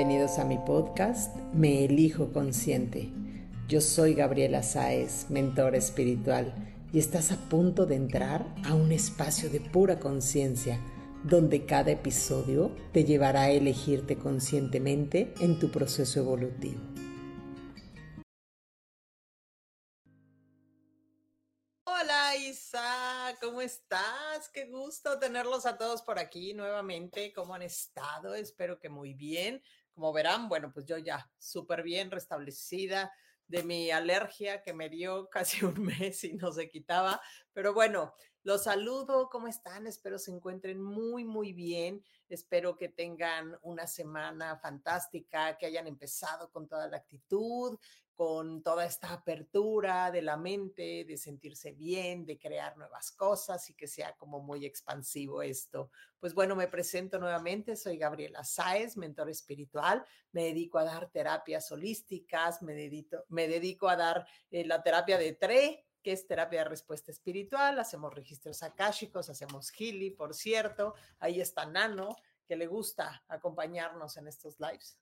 Bienvenidos a mi podcast Me Elijo Consciente. Yo soy Gabriela Sáez, mentora espiritual, y estás a punto de entrar a un espacio de pura conciencia, donde cada episodio te llevará a elegirte conscientemente en tu proceso evolutivo. Hola Isa, ¿cómo estás? Qué gusto tenerlos a todos por aquí nuevamente. ¿Cómo han estado? Espero que muy bien. Como verán, bueno, pues yo ya súper bien restablecida de mi alergia que me dio casi un mes y no se quitaba. Pero bueno, los saludo, ¿cómo están? Espero se encuentren muy, muy bien. Espero que tengan una semana fantástica, que hayan empezado con toda la actitud, con toda esta apertura de la mente, de sentirse bien, de crear nuevas cosas y que sea como muy expansivo esto. Pues bueno, me presento nuevamente, soy Gabriela Sáez, mentor espiritual, me dedico a dar terapias holísticas, me dedico, me dedico a dar eh, la terapia de TRE, que es terapia de respuesta espiritual, hacemos registros akáshicos, hacemos Healy, por cierto, ahí está Nano, que le gusta acompañarnos en estos lives.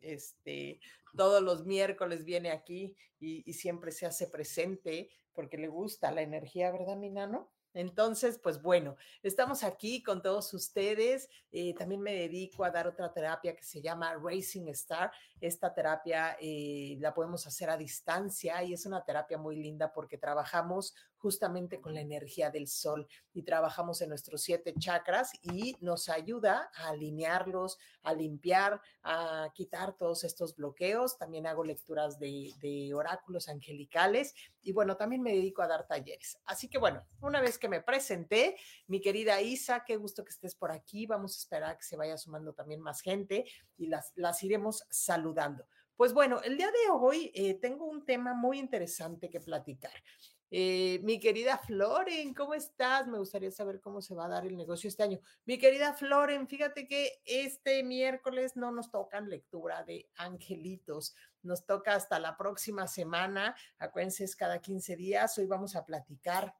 Este, todos los miércoles viene aquí y, siempre se hace presente porque le gusta la energía, ¿verdad, mi Nano? Entonces, pues bueno, estamos aquí con todos ustedes. Eh, también me dedico a dar otra terapia que se llama Racing Star. Esta terapia eh, la podemos hacer a distancia y es una terapia muy linda porque trabajamos justamente con la energía del sol y trabajamos en nuestros siete chakras y nos ayuda a alinearlos, a limpiar, a quitar todos estos bloqueos. También hago lecturas de, oráculos angelicales y bueno, también me dedico a dar talleres. Así que bueno, una vez que me presenté. Mi querida Isa, qué gusto que estés por aquí. Vamos a esperar que se vaya sumando también más gente y las, las iremos saludando. Pues bueno, el día de hoy eh, tengo un tema muy interesante que platicar. Eh, mi querida Floren, ¿cómo estás? Me gustaría saber cómo se va a dar el negocio este año. Mi querida Floren, fíjate que este miércoles no nos tocan lectura de angelitos, nos toca hasta la próxima semana. Acuérdense, es cada 15 días. Hoy vamos a platicar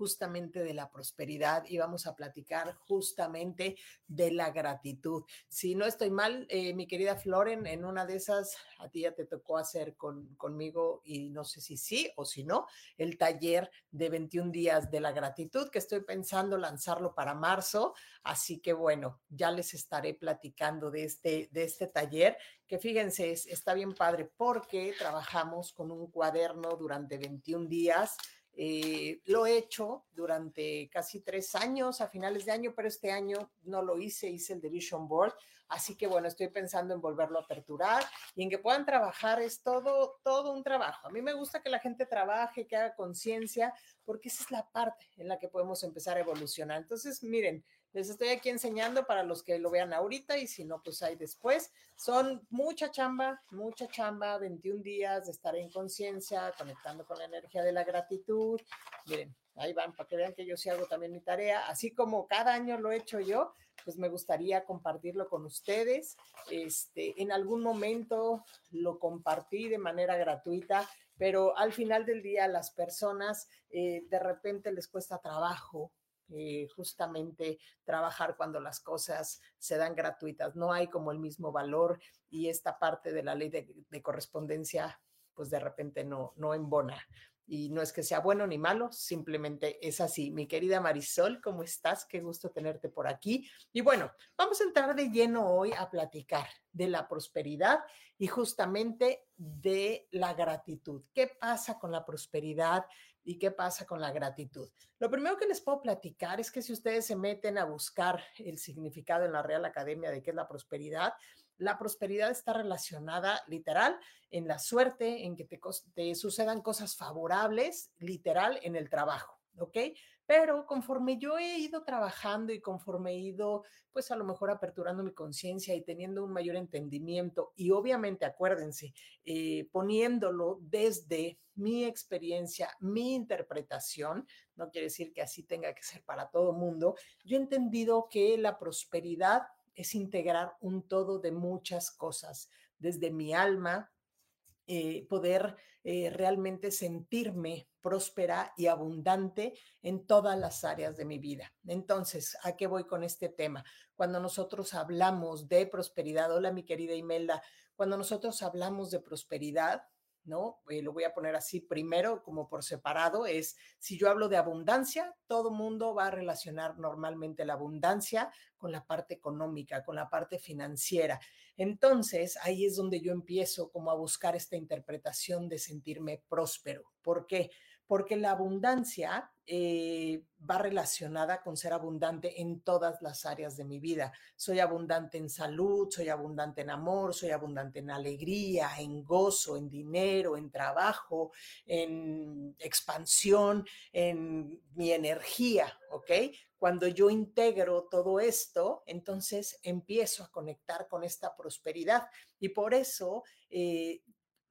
justamente de la prosperidad y vamos a platicar justamente de la gratitud. Si no estoy mal, eh, mi querida Floren, en una de esas a ti ya te tocó hacer con, conmigo y no sé si sí o si no, el taller de 21 días de la gratitud que estoy pensando lanzarlo para marzo. Así que bueno, ya les estaré platicando de este, de este taller que fíjense, está bien padre porque trabajamos con un cuaderno durante 21 días eh, lo he hecho durante casi tres años, a finales de año, pero este año no lo hice, hice el de Vision Board. Así que bueno, estoy pensando en volverlo a aperturar y en que puedan trabajar. Es todo, todo un trabajo. A mí me gusta que la gente trabaje, que haga conciencia, porque esa es la parte en la que podemos empezar a evolucionar. Entonces, miren, les estoy aquí enseñando para los que lo vean ahorita y si no, pues ahí después. Son mucha chamba, mucha chamba, 21 días de estar en conciencia, conectando con la energía de la gratitud. Miren, ahí van para que vean que yo sí hago también mi tarea. Así como cada año lo he hecho yo, pues me gustaría compartirlo con ustedes. Este, en algún momento lo compartí de manera gratuita, pero al final del día las personas eh, de repente les cuesta trabajo eh, justamente trabajar cuando las cosas se dan gratuitas. No hay como el mismo valor y esta parte de la ley de, de correspondencia, pues de repente no, no embona y no es que sea bueno ni malo, simplemente es así. Mi querida Marisol, ¿cómo estás? Qué gusto tenerte por aquí. Y bueno, vamos a entrar de lleno hoy a platicar de la prosperidad y justamente de la gratitud. ¿Qué pasa con la prosperidad y qué pasa con la gratitud? Lo primero que les puedo platicar es que si ustedes se meten a buscar el significado en la Real Academia de qué es la prosperidad, la prosperidad está relacionada literal en la suerte, en que te, sucedan cosas favorables, literal en el trabajo. ¿Ok? Pero conforme yo he ido trabajando y conforme he ido, pues a lo mejor aperturando mi conciencia y teniendo un mayor entendimiento y obviamente, acuérdense, eh, poniéndolo desde mi experiencia, mi interpretación, no quiere decir que así tenga que ser para todo mundo, yo he entendido que la prosperidad es integrar un todo de muchas cosas, desde mi alma, eh, poder eh, realmente sentirme próspera y abundante en todas las áreas de mi vida. Entonces, ¿a qué voy con este tema? Cuando nosotros hablamos de prosperidad, hola mi querida Imelda, cuando nosotros hablamos de prosperidad, ¿no? Eh, lo voy a poner así primero, como por separado, es si yo hablo de abundancia, todo mundo va a relacionar normalmente la abundancia con la parte económica, con la parte financiera. Entonces, ahí es donde yo empiezo como a buscar esta interpretación de sentirme próspero. ¿Por qué? porque la abundancia eh, va relacionada con ser abundante en todas las áreas de mi vida. Soy abundante en salud, soy abundante en amor, soy abundante en alegría, en gozo, en dinero, en trabajo, en expansión, en mi energía, ¿ok? Cuando yo integro todo esto, entonces empiezo a conectar con esta prosperidad. Y por eso eh,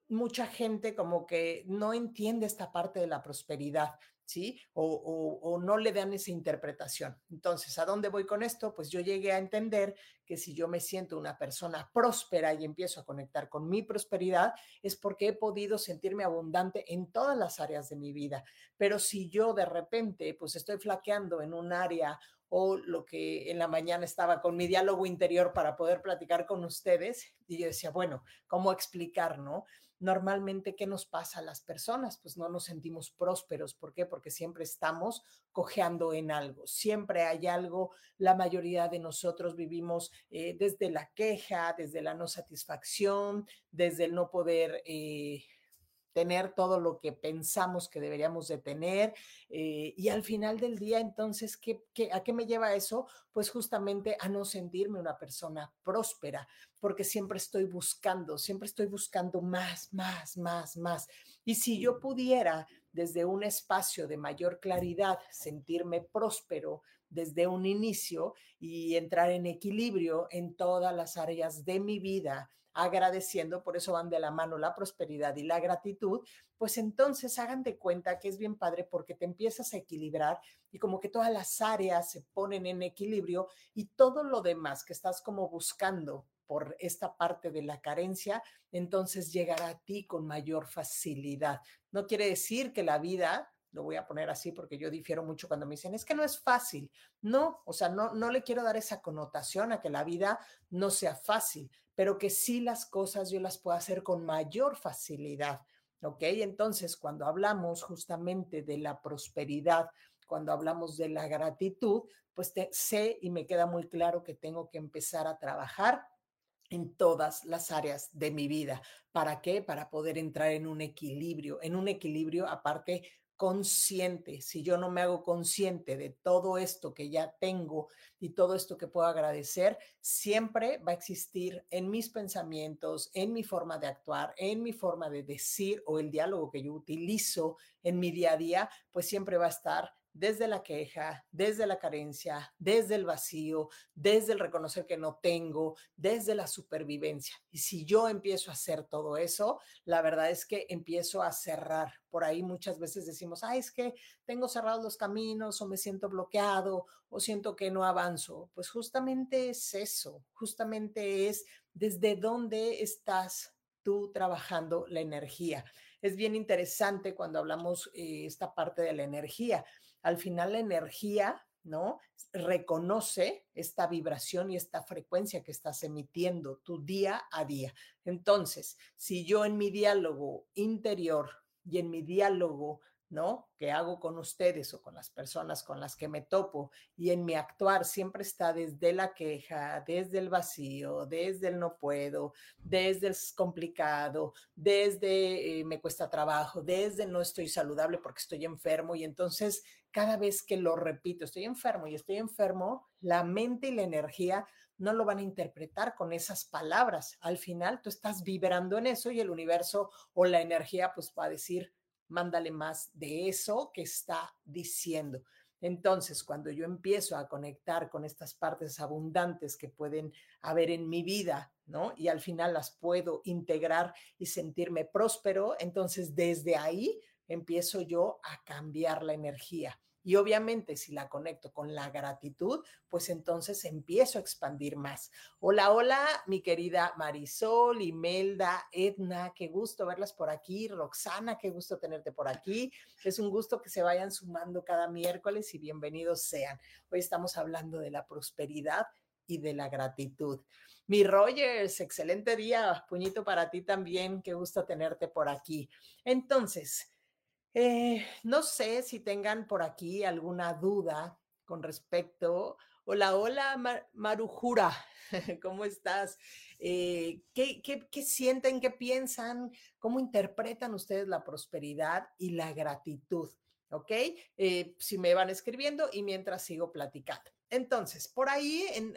mucha gente como que no entiende esta parte de la prosperidad, ¿sí? O, no le dan esa interpretación. Entonces, ¿a dónde voy con esto? Pues yo llegué a entender que si yo me siento una persona próspera y empiezo a conectar con mi prosperidad, es porque he podido sentirme abundante en todas las áreas de mi vida. Pero si yo de repente, pues estoy flaqueando en un área o lo que en la mañana estaba con mi diálogo interior para poder platicar con ustedes, y yo decía, bueno, ¿cómo explicar, no? Normalmente, ¿qué nos pasa a las personas? Pues no nos sentimos prósperos. ¿Por qué? Porque siempre estamos cojeando en algo. Siempre hay algo. La mayoría de nosotros vivimos eh, desde la queja, desde la no satisfacción, desde el no poder... Eh, tener todo lo que pensamos que deberíamos de tener. Eh, y al final del día, entonces, ¿qué, a qué me lleva eso? Pues justamente a no sentirme una persona próspera, porque siempre estoy buscando, siempre estoy buscando más, más, más, más. Y si yo pudiera desde un espacio de mayor claridad sentirme próspero desde un inicio y entrar en equilibrio en todas las áreas de mi vida, agradeciendo, por eso van de la mano la prosperidad y la gratitud, pues entonces hagan de cuenta que es bien padre porque te empiezas a equilibrar y como que todas las áreas se ponen en equilibrio y todo lo demás que estás como buscando por esta parte de la carencia, entonces llegará a ti con mayor facilidad. No quiere decir que la vida lo voy a poner así porque yo difiero mucho cuando me dicen, es que no es fácil. No, o sea, no, no le quiero dar esa connotación a que la vida no sea fácil, pero que sí las cosas yo las puedo hacer con mayor facilidad. ¿Ok? Entonces, cuando hablamos justamente de la prosperidad, cuando hablamos de la gratitud, pues sé y me queda muy claro que tengo que empezar a trabajar en todas las áreas de mi vida. ¿Para qué? Para poder entrar en un equilibrio, en un equilibrio aparte consciente, si yo no me hago consciente de todo esto que ya tengo y todo esto que puedo agradecer, siempre va a existir en mis pensamientos, en mi forma de actuar, en mi forma de decir o el diálogo que yo utilizo en mi día a día, pues siempre va a estar desde la queja, desde la carencia, desde el vacío, desde el reconocer que no tengo, desde la supervivencia. Y si yo empiezo a hacer todo eso, la verdad es que empiezo a cerrar. Por ahí muchas veces decimos, ah, es que tengo cerrados los caminos o me siento bloqueado o siento que no avanzo. Pues justamente es eso, justamente es desde dónde estás tú trabajando la energía. Es bien interesante cuando hablamos eh, esta parte de la energía al final la energía, ¿no? Reconoce esta vibración y esta frecuencia que estás emitiendo tu día a día. Entonces, si yo en mi diálogo interior y en mi diálogo ¿no? Que hago con ustedes o con las personas con las que me topo y en mi actuar siempre está desde la queja, desde el vacío, desde el no puedo, desde el complicado, desde eh, me cuesta trabajo, desde no estoy saludable porque estoy enfermo y entonces cada vez que lo repito, estoy enfermo y estoy enfermo, la mente y la energía no lo van a interpretar con esas palabras. Al final tú estás vibrando en eso y el universo o la energía pues va a decir, mándale más de eso que está diciendo. Entonces, cuando yo empiezo a conectar con estas partes abundantes que pueden haber en mi vida, ¿no? Y al final las puedo integrar y sentirme próspero, entonces desde ahí empiezo yo a cambiar la energía. Y obviamente si la conecto con la gratitud, pues entonces empiezo a expandir más. Hola, hola, mi querida Marisol, Imelda, Edna, qué gusto verlas por aquí. Roxana, qué gusto tenerte por aquí. Es un gusto que se vayan sumando cada miércoles y bienvenidos sean. Hoy estamos hablando de la prosperidad y de la gratitud. Mi Rogers, excelente día, puñito para ti también, qué gusto tenerte por aquí. Entonces, eh, no sé si tengan por aquí alguna duda con respecto. Hola, hola, Marujura, ¿cómo estás? Eh, ¿qué, sienten, qué piensan, cómo interpretan ustedes la prosperidad y la gratitud? ¿Ok? Eh, si me van escribiendo y mientras sigo platicando. Entonces, por ahí, en,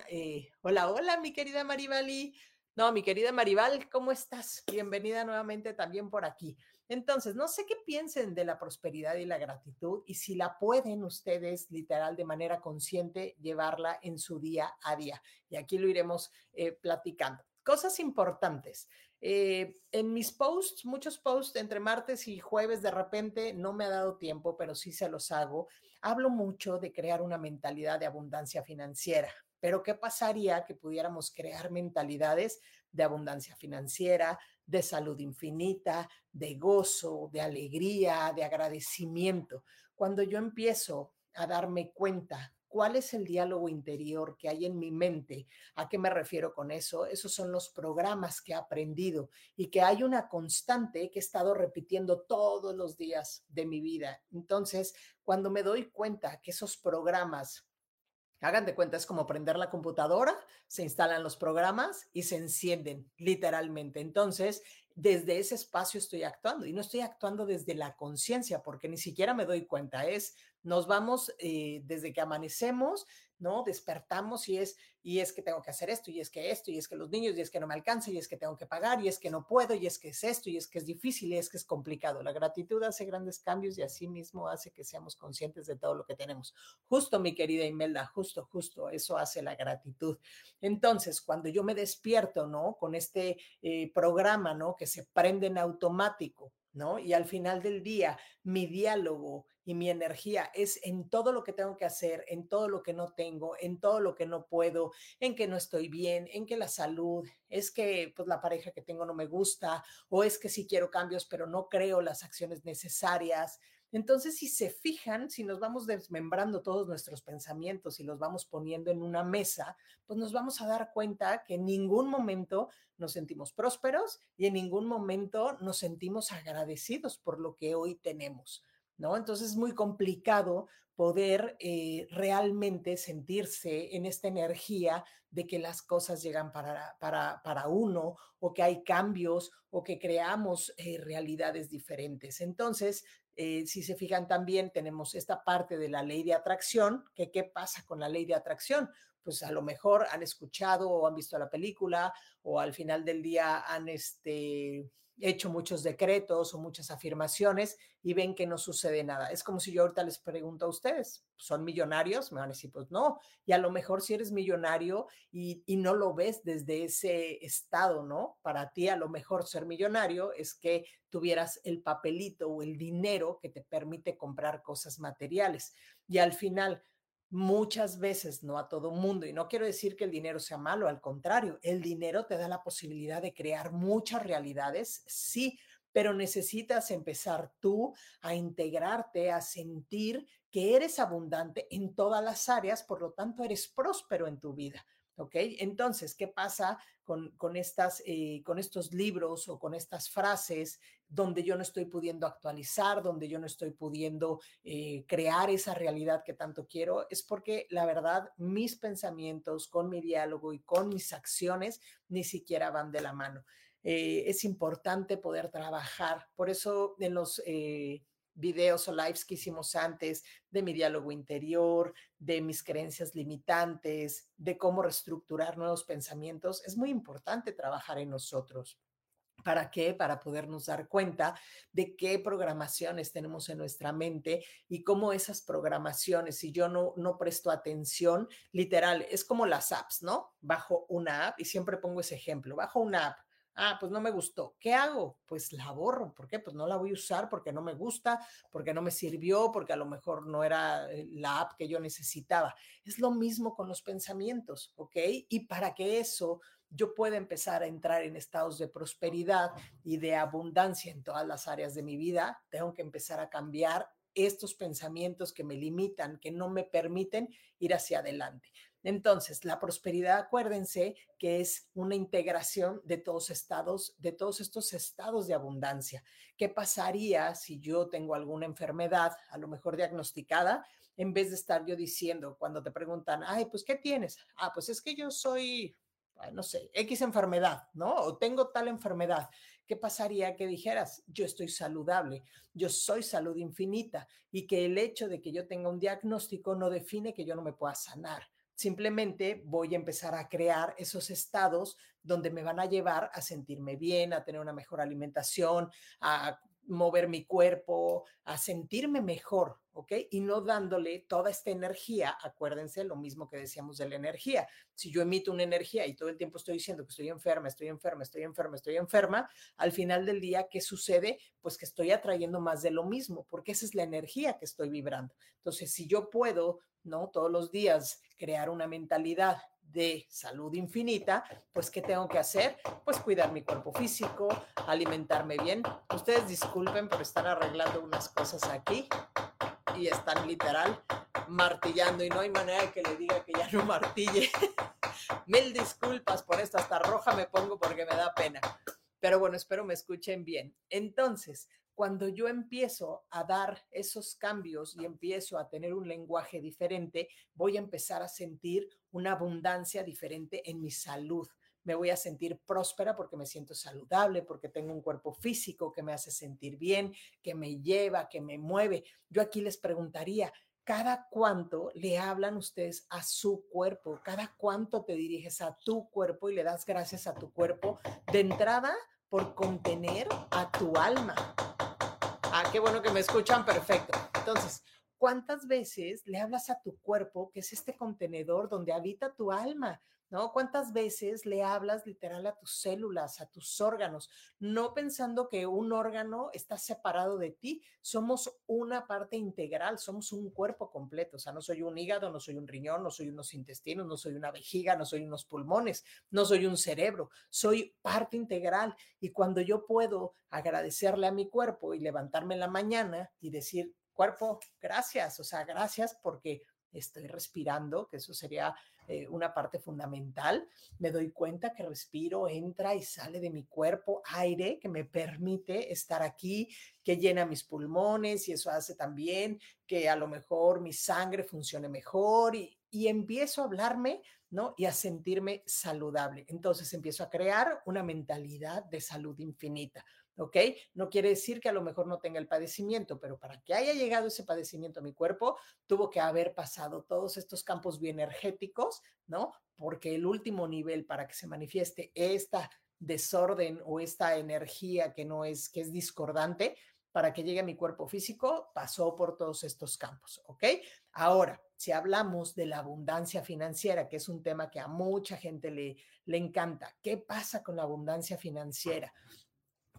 hola, hola, mi querida Maribali. No, mi querida Maribal, ¿cómo estás? Bienvenida nuevamente también por aquí. Entonces, no sé qué piensen de la prosperidad y la gratitud y si la pueden ustedes, literal, de manera consciente, llevarla en su día a día. Y aquí lo iremos eh, platicando. Cosas importantes. Eh, en mis posts, muchos posts entre martes y jueves, de repente no me ha dado tiempo, pero sí se los hago. Hablo mucho de crear una mentalidad de abundancia financiera. Pero ¿qué pasaría que pudiéramos crear mentalidades de abundancia financiera, de salud infinita, de gozo, de alegría, de agradecimiento. Cuando yo empiezo a darme cuenta cuál es el diálogo interior que hay en mi mente, ¿a qué me refiero con eso? Esos son los programas que he aprendido y que hay una constante que he estado repitiendo todos los días de mi vida. Entonces, cuando me doy cuenta que esos programas Hagan de cuenta, es como prender la computadora, se instalan los programas y se encienden, literalmente. Entonces, desde ese espacio estoy actuando y no estoy actuando desde la conciencia porque ni siquiera me doy cuenta. Es, nos vamos eh, desde que amanecemos, ¿no? Despertamos y es, y es que tengo que hacer esto, y es que esto, y es que los niños, y es que no me alcanza, y es que tengo que pagar, y es que no puedo, y es que es esto, y es que es difícil, y es que es complicado. La gratitud hace grandes cambios y así mismo hace que seamos conscientes de todo lo que tenemos. Justo, mi querida Imelda, justo, justo, eso hace la gratitud. Entonces, cuando yo me despierto, ¿no? Con este eh, programa, ¿no? Que se prende en automático, ¿no? Y al final del día, mi diálogo y mi energía es en todo lo que tengo que hacer, en todo lo que no tengo, en todo lo que no puedo, en que no estoy bien, en que la salud, es que pues la pareja que tengo no me gusta o es que sí quiero cambios, pero no creo las acciones necesarias. Entonces, si se fijan, si nos vamos desmembrando todos nuestros pensamientos y los vamos poniendo en una mesa, pues nos vamos a dar cuenta que en ningún momento nos sentimos prósperos y en ningún momento nos sentimos agradecidos por lo que hoy tenemos. ¿No? Entonces es muy complicado poder eh, realmente sentirse en esta energía de que las cosas llegan para, para, uno o que hay cambios o que creamos eh, realidades diferentes. Entonces, eh, si se fijan también, tenemos esta parte de la ley de atracción, que qué pasa con la ley de atracción. Pues a lo mejor han escuchado o han visto la película o al final del día han este, hecho muchos decretos o muchas afirmaciones y ven que no sucede nada. Es como si yo ahorita les pregunto a ustedes, ¿son millonarios? Me van a decir, pues no. Y a lo mejor si eres millonario y, y no lo ves desde ese estado, ¿no? Para ti a lo mejor ser millonario es que tuvieras el papelito o el dinero que te permite comprar cosas materiales. Y al final, muchas veces, no a todo mundo, y no quiero decir que el dinero sea malo, al contrario, el dinero te da la posibilidad de crear muchas realidades, sí, pero necesitas empezar tú a integrarte, a sentir que eres abundante en todas las áreas, por lo tanto eres próspero en tu vida. ¿Ok? Entonces, ¿qué pasa con, con, estas, eh, con estos libros o con estas frases donde yo no estoy pudiendo actualizar, donde yo no estoy pudiendo eh, crear esa realidad que tanto quiero? Es porque la verdad, mis pensamientos con mi diálogo y con mis acciones ni siquiera van de la mano. Eh, es importante poder trabajar. Por eso en los videos o lives que hicimos antes de mi diálogo interior, de mis creencias limitantes, de cómo reestructurar nuevos pensamientos, es muy importante trabajar en nosotros. ¿Para qué? Para podernos dar cuenta de qué programaciones tenemos en nuestra mente y cómo esas programaciones, si yo no, no presto atención, literal, es como las apps, ¿no? Bajo una app y siempre pongo ese ejemplo, bajo una app. Ah, pues no me gustó. ¿Qué hago? Pues la borro. ¿Por qué? Pues no la voy a usar porque no me gusta, porque no me sirvió, porque a lo mejor no era eh, la app que yo necesitaba. Es lo mismo con los pensamientos, ¿ok? Y para que eso yo pueda empezar a entrar en estados de prosperidad y de abundancia en todas las áreas de mi vida, tengo que empezar a cambiar estos pensamientos que me limitan, que no me permiten ir hacia adelante. Entonces, la prosperidad, acuérdense que es una integración de todos estados, de todos estos estados de abundancia. ¿Qué pasaría si yo tengo alguna enfermedad, a lo mejor diagnosticada, en vez de estar yo diciendo cuando te preguntan, ay, pues, ¿qué tienes? Ah, pues es que yo soy no sé, X enfermedad, ¿no? O tengo tal enfermedad. ¿Qué pasaría que dijeras, yo estoy saludable, yo soy salud infinita y que el hecho de que yo tenga un diagnóstico no define que yo no me pueda sanar? Simplemente voy a empezar a crear esos estados donde me van a llevar a sentirme bien, a tener una mejor alimentación, a mover mi cuerpo, a sentirme mejor, ¿ok? Y no dándole toda esta energía, acuérdense lo mismo que decíamos de la energía. Si yo emito una energía y todo el tiempo estoy diciendo que estoy enferma, estoy enferma, estoy enferma, estoy enferma, al final del día, ¿qué sucede? Pues que estoy atrayendo más de lo mismo, porque esa es la energía que estoy vibrando. Entonces, si yo puedo, ¿no? Todos los días crear una mentalidad de salud infinita, pues ¿qué tengo que hacer? Pues cuidar mi cuerpo físico, alimentarme bien. Ustedes disculpen por estar arreglando unas cosas aquí y están literal martillando y no hay manera de que le diga que ya no martille. Mil disculpas por esto, hasta roja me pongo porque me da pena. Pero bueno, espero me escuchen bien. Entonces, cuando yo empiezo a dar esos cambios y empiezo a tener un lenguaje diferente, voy a empezar a sentir una abundancia diferente en mi salud. Me voy a sentir próspera porque me siento saludable, porque tengo un cuerpo físico que me hace sentir bien, que me lleva, que me mueve. Yo aquí les preguntaría, ¿cada cuánto le hablan ustedes a su cuerpo? ¿Cada cuánto te diriges a tu cuerpo y le das gracias a tu cuerpo de entrada por contener a tu alma? Ah, qué bueno que me escuchan, perfecto. Entonces, ¿cuántas veces le hablas a tu cuerpo, que es este contenedor donde habita tu alma? ¿No? ¿Cuántas veces le hablas literal a tus células, a tus órganos, no pensando que un órgano está separado de ti? Somos una parte integral, somos un cuerpo completo, o sea, no soy un hígado, no soy un riñón, no soy unos intestinos, no soy una vejiga, no soy unos pulmones, no soy un cerebro, soy parte integral. Y cuando yo puedo agradecerle a mi cuerpo y levantarme en la mañana y decir, cuerpo, gracias, o sea, gracias porque estoy respirando, que eso sería eh, una parte fundamental. Me doy cuenta que respiro, entra y sale de mi cuerpo aire que me permite estar aquí, que llena mis pulmones y eso hace también que a lo mejor mi sangre funcione mejor y, y empiezo a hablarme, ¿no? Y a sentirme saludable. Entonces empiezo a crear una mentalidad de salud infinita. ¿Ok? No quiere decir que a lo mejor no tenga el padecimiento, pero para que haya llegado ese padecimiento a mi cuerpo, tuvo que haber pasado todos estos campos bioenergéticos, ¿no? Porque el último nivel para que se manifieste esta desorden o esta energía que no es, que es discordante, para que llegue a mi cuerpo físico, pasó por todos estos campos, ¿ok? Ahora, si hablamos de la abundancia financiera, que es un tema que a mucha gente le, le encanta, ¿qué pasa con la abundancia financiera?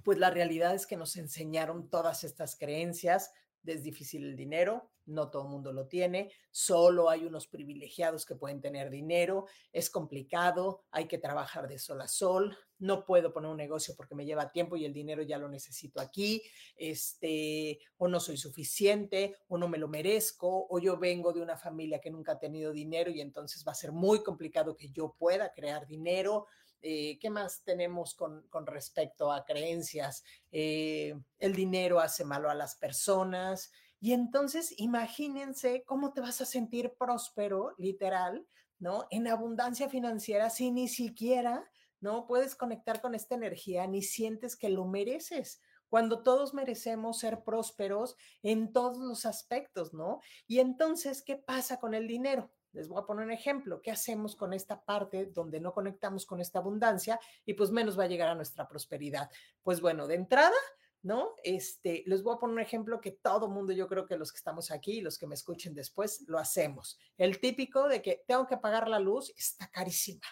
Pues la realidad es que nos enseñaron todas estas creencias. Es difícil el dinero, no todo el mundo lo tiene, solo hay unos privilegiados que pueden tener dinero, es complicado, hay que trabajar de sol a sol, no puedo poner un negocio porque me lleva tiempo y el dinero ya lo necesito aquí, este, o no soy suficiente, o no me lo merezco, o yo vengo de una familia que nunca ha tenido dinero y entonces va a ser muy complicado que yo pueda crear dinero. Eh, ¿Qué más tenemos con, respecto a creencias? Eh, el dinero hace malo a las personas. Y entonces imagínense cómo te vas a sentir próspero, literal, ¿no? En abundancia financiera si ni siquiera, ¿no? Puedes conectar con esta energía ni sientes que lo mereces cuando todos merecemos ser prósperos en todos los aspectos, ¿no? Y entonces, ¿qué pasa con el dinero? Les voy a poner un ejemplo. ¿Qué hacemos con esta parte donde no conectamos con esta abundancia y pues menos va a llegar a nuestra prosperidad? Pues bueno, de entrada, ¿no? Este, les voy a poner un ejemplo que todo mundo, yo creo que los que estamos aquí, los que me escuchen después, lo hacemos. El típico de que tengo que pagar la luz está carísima,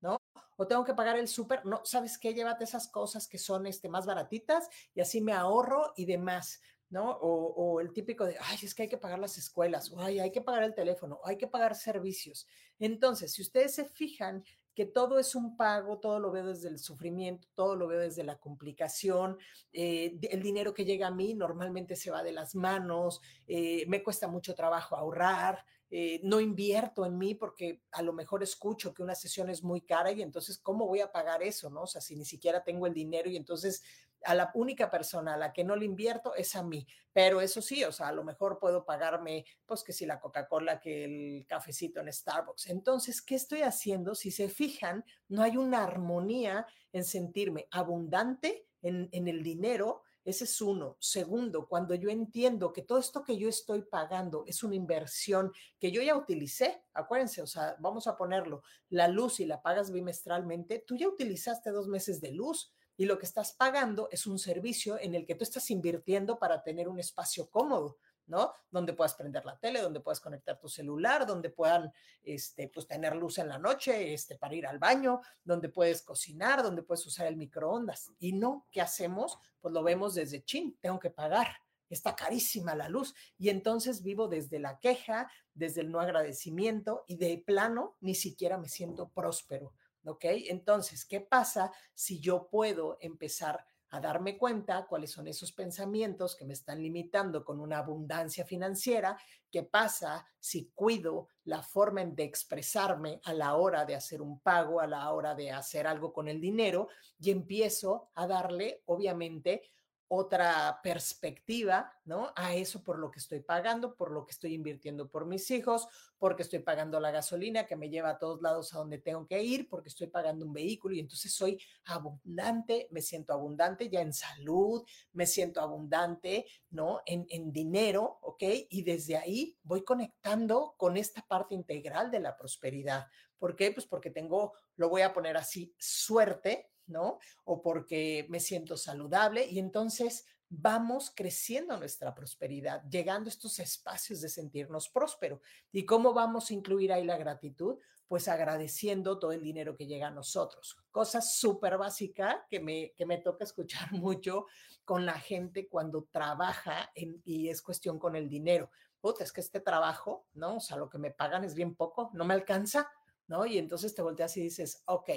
¿no? O tengo que pagar el súper, no, ¿sabes qué? Llévate esas cosas que son este, más baratitas y así me ahorro y demás. ¿No? O, el típico de, ay, es que hay que pagar las escuelas, o ay, hay que pagar el teléfono, o hay que pagar servicios. Entonces, si ustedes se fijan que todo es un pago, todo lo veo desde el sufrimiento, todo lo veo desde la complicación, eh, el dinero que llega a mí normalmente se va de las manos, eh, me cuesta mucho trabajo ahorrar, eh, no invierto en mí porque a lo mejor escucho que una sesión es muy cara y entonces, ¿cómo voy a pagar eso? ¿no? O sea, si ni siquiera tengo el dinero y entonces a la única persona a la que no le invierto es a mí. Pero eso sí, o sea, a lo mejor puedo pagarme, pues que si la Coca-Cola, que el cafecito en Starbucks. Entonces, ¿qué estoy haciendo? Si se fijan, no hay una armonía en sentirme abundante en, en el dinero, ese es uno. Segundo, cuando yo entiendo que todo esto que yo estoy pagando es una inversión que yo ya utilicé, acuérdense, o sea, vamos a ponerlo, la luz y la pagas bimestralmente, tú ya utilizaste dos meses de luz y lo que estás pagando es un servicio en el que tú estás invirtiendo para tener un espacio cómodo. ¿No? Donde puedas prender la tele, donde puedas conectar tu celular, donde puedan, este, pues tener luz en la noche, este, para ir al baño, donde puedes cocinar, donde puedes usar el microondas. Y no, ¿qué hacemos? Pues lo vemos desde chin, tengo que pagar. Está carísima la luz y entonces vivo desde la queja, desde el no agradecimiento y de plano ni siquiera me siento próspero, ¿ok? Entonces, ¿qué pasa si yo puedo empezar a darme cuenta cuáles son esos pensamientos que me están limitando con una abundancia financiera, qué pasa si cuido la forma de expresarme a la hora de hacer un pago, a la hora de hacer algo con el dinero y empiezo a darle, obviamente, otra perspectiva, ¿no? A eso por lo que estoy pagando, por lo que estoy invirtiendo por mis hijos, porque estoy pagando la gasolina que me lleva a todos lados a donde tengo que ir, porque estoy pagando un vehículo y entonces soy abundante, me siento abundante ya en salud, me siento abundante, ¿no? En, en dinero, ¿ok? Y desde ahí voy conectando con esta parte integral de la prosperidad. ¿Por qué? Pues porque tengo, lo voy a poner así, suerte, ¿no? O porque me siento saludable y entonces vamos creciendo nuestra prosperidad, llegando a estos espacios de sentirnos próspero. ¿Y cómo vamos a incluir ahí la gratitud? Pues agradeciendo todo el dinero que llega a nosotros. Cosa súper básica que me, que me toca escuchar mucho con la gente cuando trabaja y es cuestión con el dinero. Puta, es que este trabajo, ¿no? O sea, lo que me pagan es bien poco, no me alcanza, ¿no? Y entonces te volteas y dices, ok,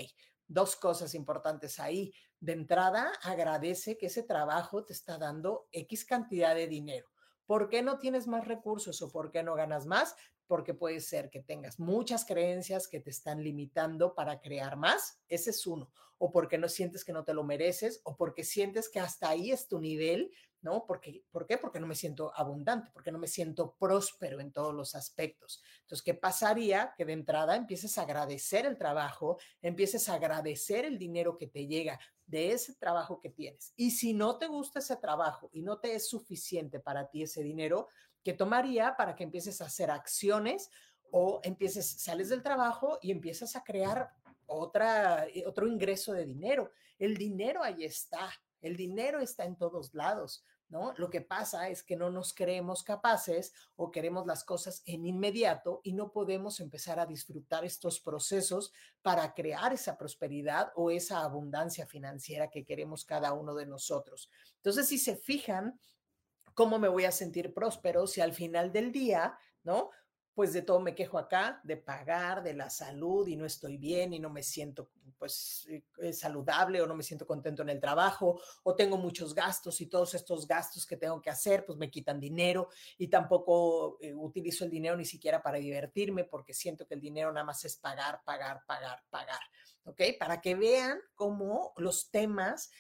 dos cosas importantes ahí. De entrada, agradece que ese trabajo te está dando X cantidad de dinero. ¿Por qué no tienes más recursos o por qué no ganas más? Porque puede ser que tengas muchas creencias que te están limitando para crear más. Ese es uno. O porque no sientes que no te lo mereces o porque sientes que hasta ahí es tu nivel ¿no? Porque, ¿Por qué? Porque no me siento abundante, porque no me siento próspero en todos los aspectos. Entonces, ¿qué pasaría? Que de entrada empieces a agradecer el trabajo, empieces a agradecer el dinero que te llega de ese trabajo que tienes. Y si no te gusta ese trabajo y no te es suficiente para ti ese dinero, ¿qué tomaría para que empieces a hacer acciones o empieces, sales del trabajo y empiezas a crear otra, eh, otro ingreso de dinero? El dinero ahí está, el dinero está en todos lados. ¿No? Lo que pasa es que no nos creemos capaces o queremos las cosas en inmediato y no podemos empezar a disfrutar estos procesos para crear esa prosperidad o esa abundancia financiera que queremos cada uno de nosotros. Entonces, si se fijan, ¿cómo me voy a sentir próspero si al final del día, ¿no? Pues de todo me quejo acá, de pagar, de la salud y no estoy bien y no me siento pues eh, eh, saludable o no me siento contento en el trabajo o tengo muchos gastos y todos estos gastos que tengo que hacer pues me quitan dinero y tampoco eh, utilizo el dinero ni siquiera para divertirme porque siento que el dinero nada más es pagar, pagar, pagar, pagar, ¿ok? Para que vean cómo los temas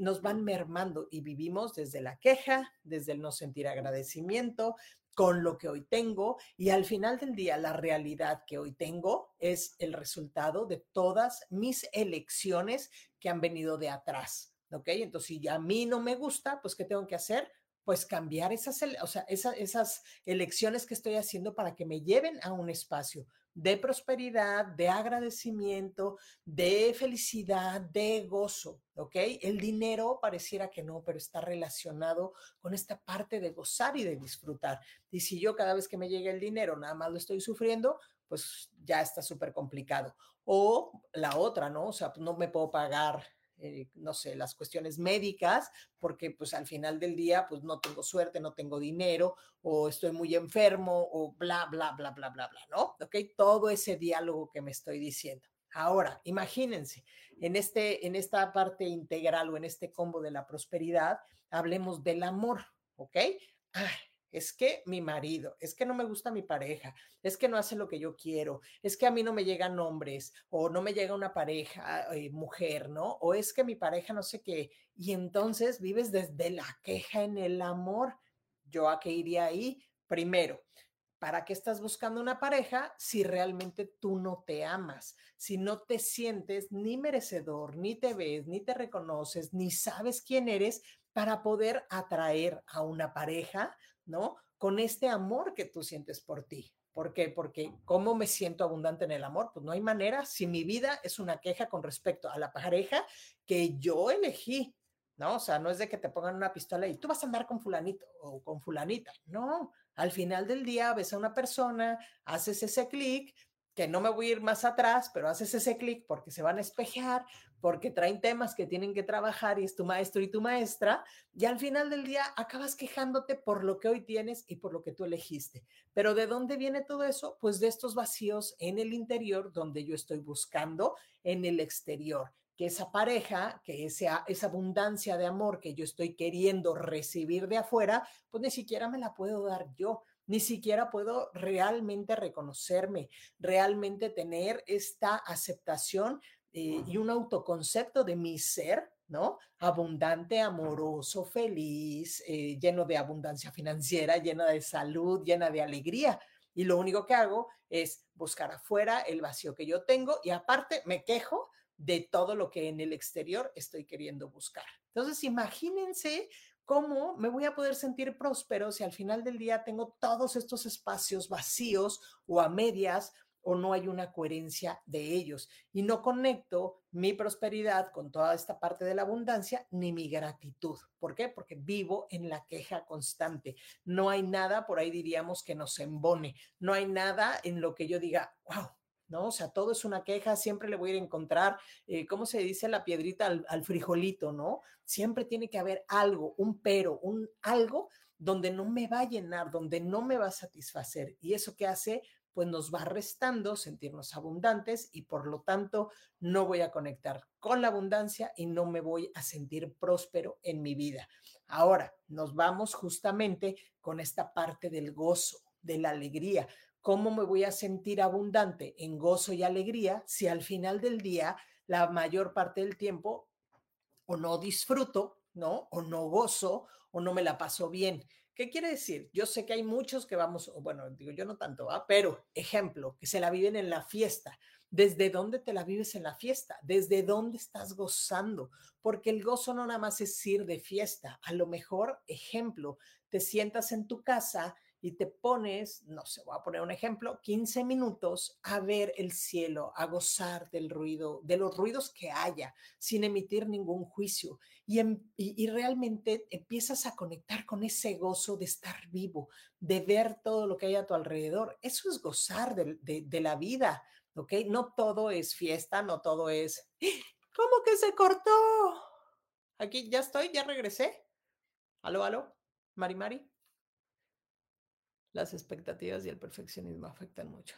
nos van mermando y vivimos desde la queja, desde el no sentir agradecimiento, con lo que hoy tengo y al final del día la realidad que hoy tengo es el resultado de todas mis elecciones que han venido de atrás, ¿ok? Entonces, si a mí no me gusta, pues ¿qué tengo que hacer? pues cambiar esas, o sea, esas elecciones que estoy haciendo para que me lleven a un espacio de prosperidad, de agradecimiento, de felicidad, de gozo, ¿ok? El dinero pareciera que no, pero está relacionado con esta parte de gozar y de disfrutar. Y si yo cada vez que me llega el dinero nada más lo estoy sufriendo, pues ya está súper complicado. O la otra, ¿no? O sea, no me puedo pagar eh, no sé, las cuestiones médicas, porque pues al final del día pues no tengo suerte, no tengo dinero o estoy muy enfermo o bla, bla, bla, bla, bla, bla, ¿no? ¿Ok? Todo ese diálogo que me estoy diciendo. Ahora, imagínense, en, este, en esta parte integral o en este combo de la prosperidad, hablemos del amor, ¿ok? Es que mi marido, es que no me gusta mi pareja, es que no hace lo que yo quiero, es que a mí no me llegan hombres o no me llega una pareja eh, mujer, ¿no? O es que mi pareja no sé qué. Y entonces vives desde la queja en el amor. ¿Yo a qué iría ahí? Primero, ¿para qué estás buscando una pareja si realmente tú no te amas? Si no te sientes ni merecedor, ni te ves, ni te reconoces, ni sabes quién eres para poder atraer a una pareja ¿no? Con este amor que tú sientes por ti. ¿Por qué? Porque ¿cómo me siento abundante en el amor? Pues no hay manera si mi vida es una queja con respecto a la pareja que yo elegí, ¿no? O sea, no es de que te pongan una pistola y tú vas a andar con fulanito o con fulanita. No, al final del día ves a una persona, haces ese clic, que no me voy a ir más atrás, pero haces ese clic porque se van a espejear, porque traen temas que tienen que trabajar y es tu maestro y tu maestra, y al final del día acabas quejándote por lo que hoy tienes y por lo que tú elegiste. Pero ¿de dónde viene todo eso? Pues de estos vacíos en el interior donde yo estoy buscando en el exterior que esa pareja, que esa, esa abundancia de amor que yo estoy queriendo recibir de afuera, pues ni siquiera me la puedo dar yo ni siquiera puedo realmente reconocerme, realmente tener esta aceptación eh, y un autoconcepto de mi ser, ¿no? Abundante, amoroso, feliz, eh, lleno de abundancia financiera, lleno de salud, llena de alegría. Y lo único que hago es buscar afuera el vacío que yo tengo y aparte me quejo de todo lo que en el exterior estoy queriendo buscar. Entonces, imagínense cómo me voy a poder sentir próspero si al final del día tengo todos estos espacios vacíos o a medias o no hay una coherencia de ellos y no conecto mi prosperidad con toda esta parte de la abundancia ni mi gratitud. ¿Por qué? Porque vivo en la queja constante. No hay nada, por ahí diríamos, que nos embone. No hay nada en lo que yo diga, wow, ¿no? O sea, todo es una queja, siempre le voy a ir a encontrar, eh, ¿cómo se dice la piedrita al, al, frijolito, ¿no? Siempre tiene que haber algo, un pero, un algo donde no me va a llenar, donde no me va a satisfacer. Y eso que hace, pues nos va restando sentirnos abundantes y por lo tanto no voy a conectar con la abundancia y no me voy a sentir próspero en mi vida. Ahora nos vamos justamente con esta parte del gozo, de la alegría. ¿Cómo me voy a sentir abundante en gozo y alegría si al final del día, la mayor parte del tiempo, o no disfruto, ¿no? O no gozo, o no me la paso bien. ¿Qué quiere decir? Yo sé que hay muchos que vamos, bueno, digo yo no tanto, ¿va? pero ejemplo, que se la viven en la fiesta. ¿Desde dónde te la vives en la fiesta? ¿Desde dónde estás gozando? Porque el gozo no nada más es ir de fiesta. A lo mejor, ejemplo, te sientas en tu casa y te pones, no sé, voy a poner un ejemplo, 15 minutos a ver el cielo, a gozar del ruido, de los ruidos que haya, sin emitir ningún juicio. Y, em, y, realmente empiezas a conectar con ese gozo de estar vivo, de ver todo lo que hay a tu alrededor. Eso es gozar de, de la vida, ¿ok? No todo es fiesta, no todo es, ¿cómo que se cortó? Aquí ya estoy, ya regresé. Aló, aló, Mari Mari las expectativas y el perfeccionismo afectan mucho.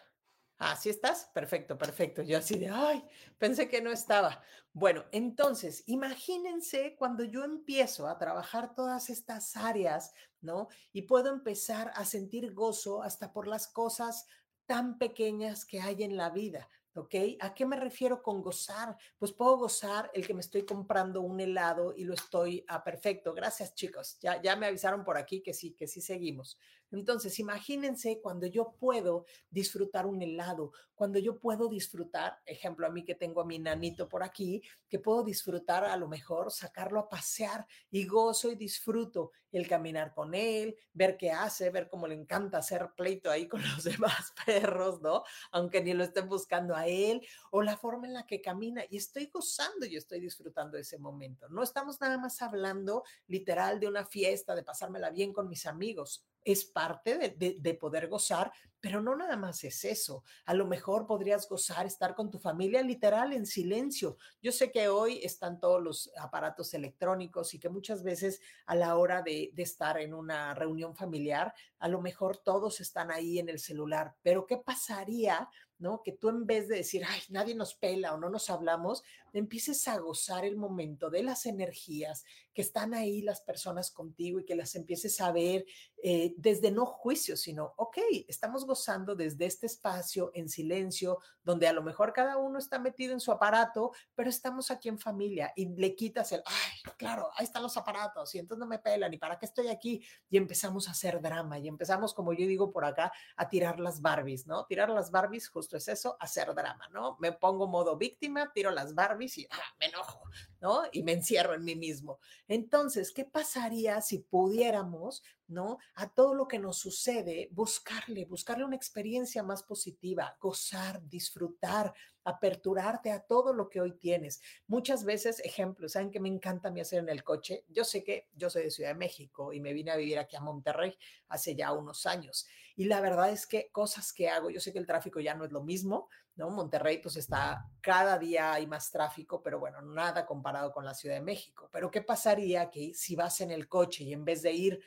Ah, ¿sí estás? Perfecto, perfecto. Yo así de, ay, pensé que no estaba. Bueno, entonces, imagínense cuando yo empiezo a trabajar todas estas áreas, ¿no? Y puedo empezar a sentir gozo hasta por las cosas tan pequeñas que hay en la vida. ¿Ok? ¿A qué me refiero con gozar? Pues puedo gozar el que me estoy comprando un helado y lo estoy a perfecto. Gracias, chicos. Ya, ya me avisaron por aquí que sí, que sí seguimos. Entonces, imagínense cuando yo puedo disfrutar un helado, cuando yo puedo disfrutar, ejemplo, a mí que tengo a mi nanito por aquí, que puedo disfrutar a lo mejor sacarlo a pasear y gozo y disfruto el caminar con él, ver qué hace, ver cómo le encanta hacer pleito ahí con los demás perros, ¿no? Aunque ni lo estén buscando a él, o la forma en la que camina y estoy gozando y estoy disfrutando ese momento. No estamos nada más hablando literal de una fiesta, de pasármela bien con mis amigos es parte de, de, poder gozar, pero no nada más es eso. A lo mejor podrías gozar, estar con tu familia literal en silencio. Yo sé que hoy están todos los aparatos electrónicos y que muchas veces a la hora de, de estar en una reunión familiar, a lo mejor todos están ahí en el celular, pero ¿qué pasaría ¿no? Que tú en vez de decir, ay, nadie nos pela o no nos hablamos, empieces a gozar el momento de las energías que están ahí las personas contigo y que las empieces a ver eh, desde no juicio, sino, ok, estamos gozando desde este espacio en silencio, donde a lo mejor cada uno está metido en su aparato, pero estamos aquí en familia y le quitas el, ay, claro, ahí están los aparatos y entonces no me pelan y para qué estoy aquí y empezamos a hacer drama y empezamos, como yo digo por acá, a tirar las Barbies, ¿no? Tirar las Barbies justo es eso, hacer drama, ¿no? Me pongo modo víctima, tiro las Barbies y ah, me enojo, ¿no? Y me encierro en mí mismo. Entonces, ¿qué pasaría si pudiéramos, ¿no? A todo lo que nos sucede, buscarle, buscarle una experiencia más positiva, gozar, disfrutar, aperturarte a todo lo que hoy tienes. Muchas veces, ejemplos, ¿saben que me encanta a mí hacer en el coche? Yo sé que yo soy de Ciudad de México y me vine a vivir aquí a Monterrey hace ya unos años. Y la verdad es que cosas que hago, yo sé que el tráfico ya no es lo mismo, ¿no? Monterrey pues está, cada día hay más tráfico, pero bueno, nada comparado con la Ciudad de México. Pero ¿qué pasaría que si vas en el coche y en vez de ir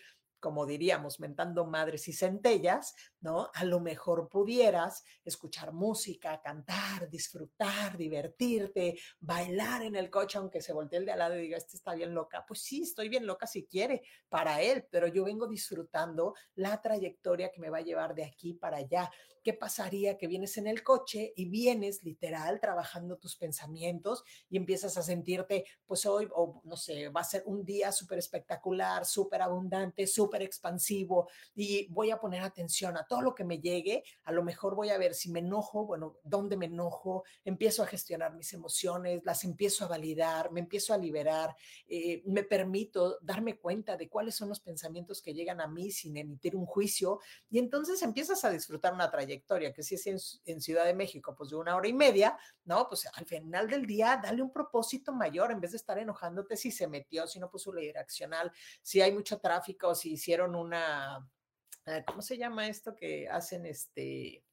como diríamos, mentando madres y centellas, ¿no? A lo mejor pudieras escuchar música, cantar, disfrutar, divertirte, bailar en el coche, aunque se voltee el de al lado y diga, este está bien loca. Pues sí, estoy bien loca si quiere para él, pero yo vengo disfrutando la trayectoria que me va a llevar de aquí para allá. ¿Qué pasaría que vienes en el coche y vienes literal trabajando tus pensamientos y empiezas a sentirte, pues hoy, o no sé, va a ser un día súper espectacular, súper abundante, súper expansivo y voy a poner atención a todo lo que me llegue. A lo mejor voy a ver si me enojo, bueno, dónde me enojo, empiezo a gestionar mis emociones, las empiezo a validar, me empiezo a liberar, eh, me permito darme cuenta de cuáles son los pensamientos que llegan a mí sin emitir un juicio y entonces empiezas a disfrutar una trayectoria que si es en, Ciudad de México, pues de una hora y media, ¿no? Pues al final del día, dale un propósito mayor en vez de estar enojándote si se metió, si no puso la direccional, si hay mucho tráfico, si hicieron una, eh, ¿cómo se llama esto que hacen este?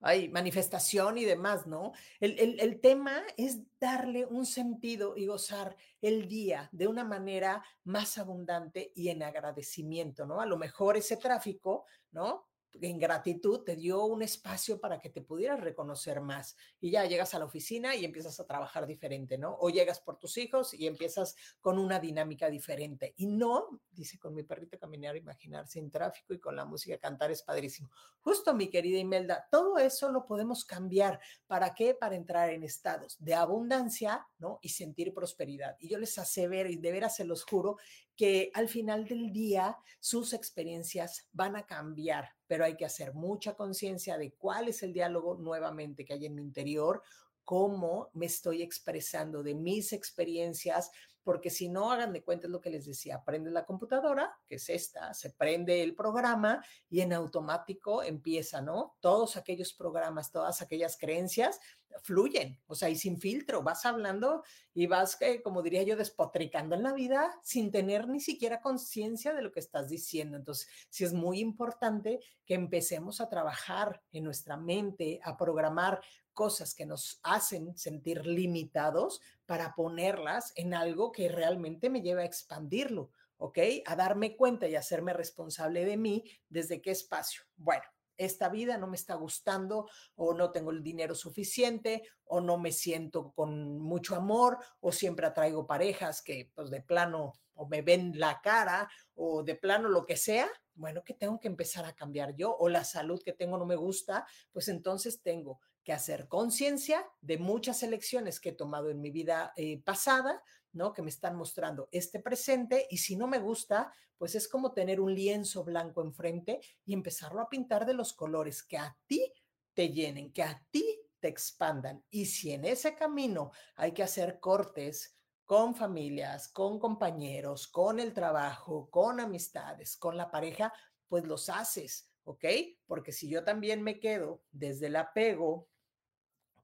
hay manifestación y demás, ¿no? El, el, tema es darle un sentido y gozar el día de una manera más abundante y en agradecimiento, ¿no? A lo mejor ese tráfico, ¿no? En gratitud te dio un espacio para que te pudieras reconocer más y ya llegas a la oficina y empiezas a trabajar diferente, ¿no? O llegas por tus hijos y empiezas con una dinámica diferente. Y no, dice con mi perrito caminar, imaginar sin tráfico y con la música cantar es padrísimo. Justo mi querida Imelda, todo eso lo podemos cambiar. ¿Para qué? Para entrar en estados de abundancia, ¿no? Y sentir prosperidad. Y yo les asevero y de veras se los juro que al final del día sus experiencias van a cambiar, pero hay que hacer mucha conciencia de cuál es el diálogo nuevamente que hay en mi interior, cómo me estoy expresando de mis experiencias, porque si no, hagan de cuenta lo que les decía, prende la computadora, que es esta, se prende el programa y en automático empieza, ¿no? Todos aquellos programas, todas aquellas creencias fluyen, o sea, y sin filtro, vas hablando y vas, eh, como diría yo, despotricando en la vida sin tener ni siquiera conciencia de lo que estás diciendo. Entonces, sí es muy importante que empecemos a trabajar en nuestra mente, a programar cosas que nos hacen sentir limitados para ponerlas en algo que realmente me lleva a expandirlo, ¿ok? A darme cuenta y hacerme responsable de mí desde qué espacio. Bueno, esta vida no me está gustando o no tengo el dinero suficiente o no me siento con mucho amor o siempre atraigo parejas que pues de plano o me ven la cara o de plano lo que sea, bueno, que tengo que empezar a cambiar yo o la salud que tengo no me gusta, pues entonces tengo que hacer conciencia de muchas elecciones que he tomado en mi vida eh, pasada, ¿no? Que me están mostrando este presente y si no me gusta, pues es como tener un lienzo blanco enfrente y empezarlo a pintar de los colores que a ti te llenen, que a ti te expandan. Y si en ese camino hay que hacer cortes con familias, con compañeros, con el trabajo, con amistades, con la pareja, pues los haces, ¿ok? Porque si yo también me quedo desde el apego,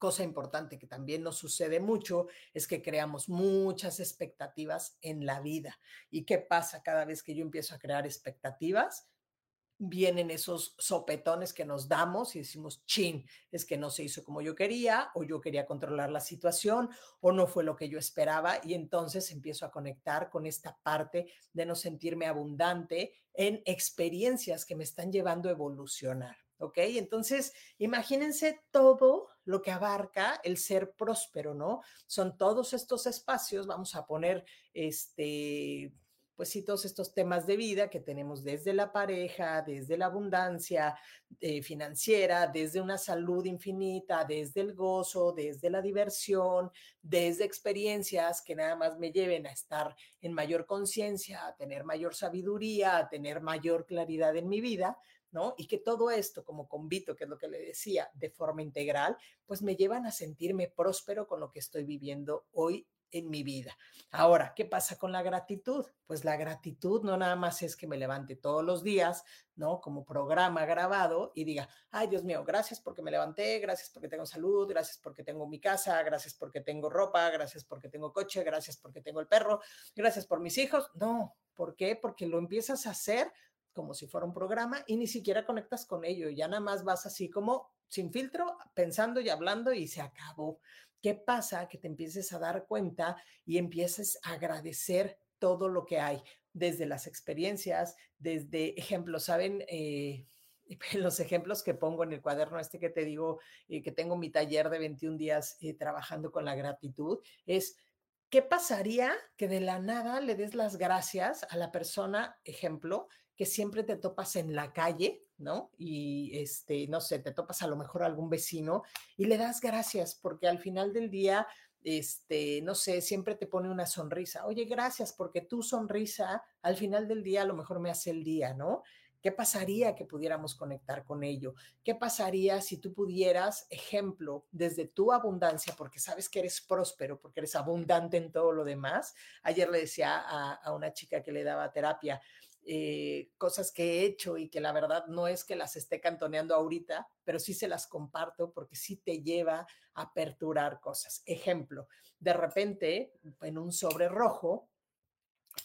cosa importante que también nos sucede mucho es que creamos muchas expectativas en la vida. ¿Y qué pasa cada vez que yo empiezo a crear expectativas? vienen esos sopetones que nos damos y decimos, chin, es que no se hizo como yo quería, o yo quería controlar la situación, o no fue lo que yo esperaba, y entonces empiezo a conectar con esta parte de no sentirme abundante en experiencias que me están llevando a evolucionar. ¿Ok? Entonces, imagínense todo lo que abarca el ser próspero, ¿no? Son todos estos espacios, vamos a poner este pues sí, todos estos temas de vida que tenemos desde la pareja, desde la abundancia eh, financiera, desde una salud infinita, desde el gozo, desde la diversión, desde experiencias que nada más me lleven a estar en mayor conciencia, a tener mayor sabiduría, a tener mayor claridad en mi vida, ¿no? Y que todo esto, como convito, que es lo que le decía, de forma integral, pues me llevan a sentirme próspero con lo que estoy viviendo hoy en mi vida. Ahora, ¿qué pasa con la gratitud? Pues la gratitud no nada más es que me levante todos los días, ¿no? Como programa grabado y diga, ay Dios mío, gracias porque me levanté, gracias porque tengo salud, gracias porque tengo mi casa, gracias porque tengo ropa, gracias porque tengo coche, gracias porque tengo el perro, gracias por mis hijos. No, ¿por qué? Porque lo empiezas a hacer como si fuera un programa y ni siquiera conectas con ello, ya nada más vas así como sin filtro, pensando y hablando y se acabó. ¿Qué pasa? Que te empieces a dar cuenta y empieces a agradecer todo lo que hay, desde las experiencias, desde ejemplos, ¿saben? Eh, los ejemplos que pongo en el cuaderno este que te digo, eh, que tengo mi taller de 21 días eh, trabajando con la gratitud, es ¿qué pasaría que de la nada le des las gracias a la persona, ejemplo, siempre te topas en la calle, ¿no? Y este, no sé, te topas a lo mejor a algún vecino y le das gracias porque al final del día, este, no sé, siempre te pone una sonrisa. Oye, gracias porque tu sonrisa al final del día a lo mejor me hace el día, ¿no? ¿Qué pasaría que pudiéramos conectar con ello? ¿Qué pasaría si tú pudieras, ejemplo, desde tu abundancia, porque sabes que eres próspero, porque eres abundante en todo lo demás? Ayer le decía a una chica que le daba terapia, eh, cosas que he hecho y que la verdad no es que las esté cantoneando ahorita, pero sí se las comparto porque sí te lleva a aperturar cosas. Ejemplo, de repente en un sobre rojo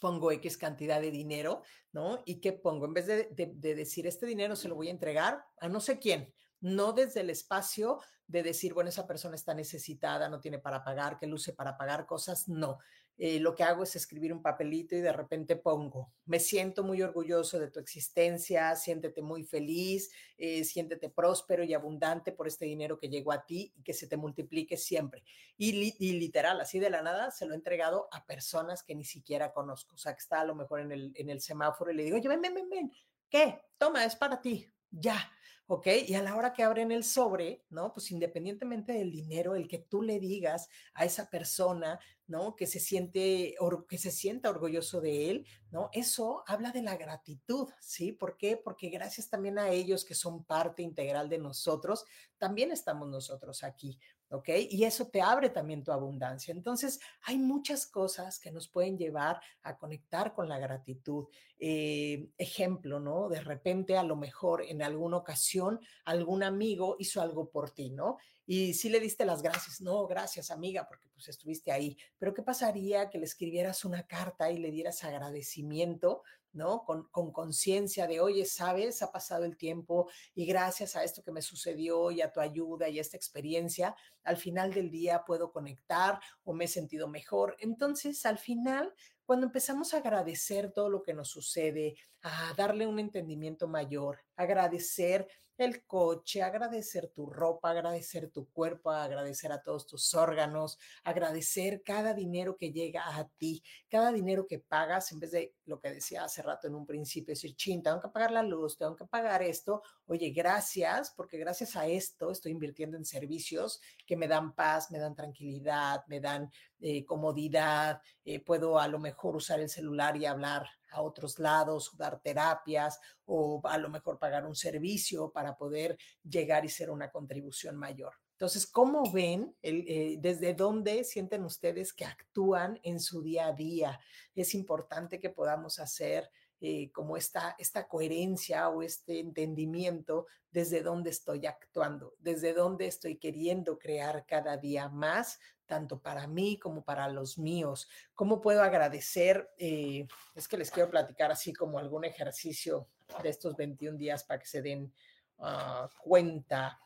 pongo X cantidad de dinero, ¿no? ¿Y qué pongo? En vez de, de decir este dinero se lo voy a entregar a no sé quién, no desde el espacio de decir, bueno, esa persona está necesitada, no tiene para pagar, que luce para pagar cosas, no. Eh, lo que hago es escribir un papelito y de repente pongo, me siento muy orgulloso de tu existencia, siéntete muy feliz, eh, siéntete próspero y abundante por este dinero que llegó a ti y que se te multiplique siempre. Y, literal, así de la nada, se lo he entregado a personas que ni siquiera conozco, o sea, que está a lo mejor en el, en el semáforo y le digo, oye, ven, ven, ven, ven, ¿qué? Toma, es para ti, ya. ¿Ok? Y a la hora que abren el sobre, ¿no? Pues independientemente del dinero, el que tú le digas a esa persona, ¿no? Que se siente, que se sienta orgulloso de él, ¿no? Eso habla de la gratitud, ¿sí? ¿Por qué? Porque gracias también a ellos que son parte integral de nosotros, también estamos nosotros aquí, ¿ok? Y eso te abre también tu abundancia. Entonces, hay muchas cosas que nos pueden llevar a conectar con la gratitud. Eh, ejemplo, ¿no? De repente, a lo mejor en alguna ocasión, algún amigo hizo algo por ti, ¿no? Y si le diste las gracias, no, gracias amiga, porque pues estuviste ahí. Pero ¿qué pasaría que le escribieras una carta y le dieras agradecimiento ¿no? Con conciencia de, oye, sabes, ha pasado el tiempo y gracias a esto que me sucedió y a tu ayuda y a esta experiencia, al final del día puedo conectar o me he sentido mejor. Entonces, al final, cuando empezamos a agradecer todo lo que nos sucede, a darle un entendimiento mayor, agradecer el coche, agradecer tu ropa, agradecer tu cuerpo, agradecer a todos tus órganos, agradecer cada dinero que llega a ti, cada dinero que pagas, en vez de lo que decía hace rato en un principio, decir, chin, tengo que pagar la luz, tengo que pagar esto, oye, gracias, porque gracias a esto estoy invirtiendo en servicios que me dan paz, me dan tranquilidad, me dan eh, comodidad, eh, puedo a lo mejor usar el celular y hablar a otros lados, dar terapias o a lo mejor pagar un servicio para poder llegar y ser una contribución mayor. Entonces, ¿cómo ven eh, desde dónde sienten ustedes que actúan en su día a día? Es importante que podamos hacer eh, como esta, esta coherencia o este entendimiento desde dónde estoy actuando, desde dónde estoy queriendo crear cada día más, tanto para mí como para los míos. ¿Cómo puedo agradecer? Eh, es que les quiero platicar así como algún ejercicio de estos 21 días para que se den ah, cuenta.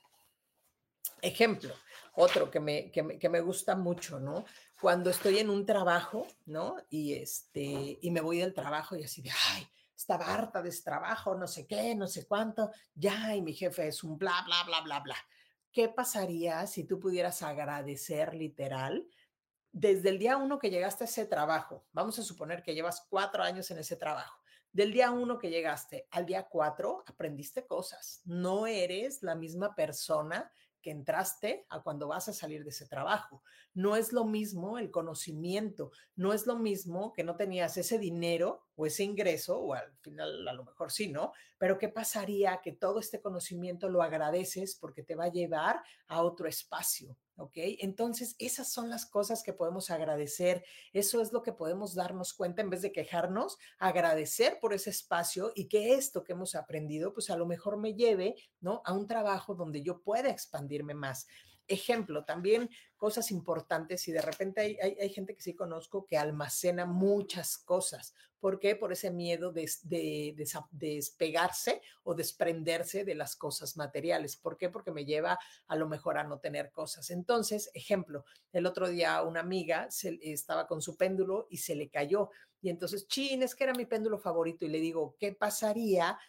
Ejemplo, otro que me, que me, que me gusta mucho, ¿no? Cuando estoy en un trabajo, ¿no? Y, este, y me voy del trabajo y así de, ay, estaba harta de ese trabajo, no sé qué, no sé cuánto, ya, y mi jefe es un bla, bla, bla, bla, bla. ¿Qué pasaría si tú pudieras agradecer literal desde el día uno que llegaste a ese trabajo? Vamos a suponer que llevas cuatro años en ese trabajo. Del día uno que llegaste al día cuatro, aprendiste cosas. No eres la misma persona que entraste a cuando vas a salir de ese trabajo. No es lo mismo el conocimiento, no es lo mismo que no tenías ese dinero o ese ingreso, o al final a lo mejor sí, ¿no? Pero ¿qué pasaría que todo este conocimiento lo agradeces porque te va a llevar a otro espacio? ¿ok? Entonces, esas son las cosas que podemos agradecer. Eso es lo que podemos darnos cuenta en vez de quejarnos, agradecer por ese espacio y que esto que hemos aprendido, pues a lo mejor me lleve, ¿no? A un trabajo donde yo pueda expandirme más. Ejemplo, también cosas importantes y de repente hay, hay, gente que sí conozco que almacena muchas cosas. ¿Por qué? Por ese miedo de, de, de, despegarse o desprenderse de las cosas materiales. ¿Por qué? Porque me lleva a lo mejor a no tener cosas. Entonces, ejemplo, el otro día una amiga se, estaba con su péndulo y se le cayó. Y entonces, chin, es que era mi péndulo favorito. Y le digo, ¿qué pasaría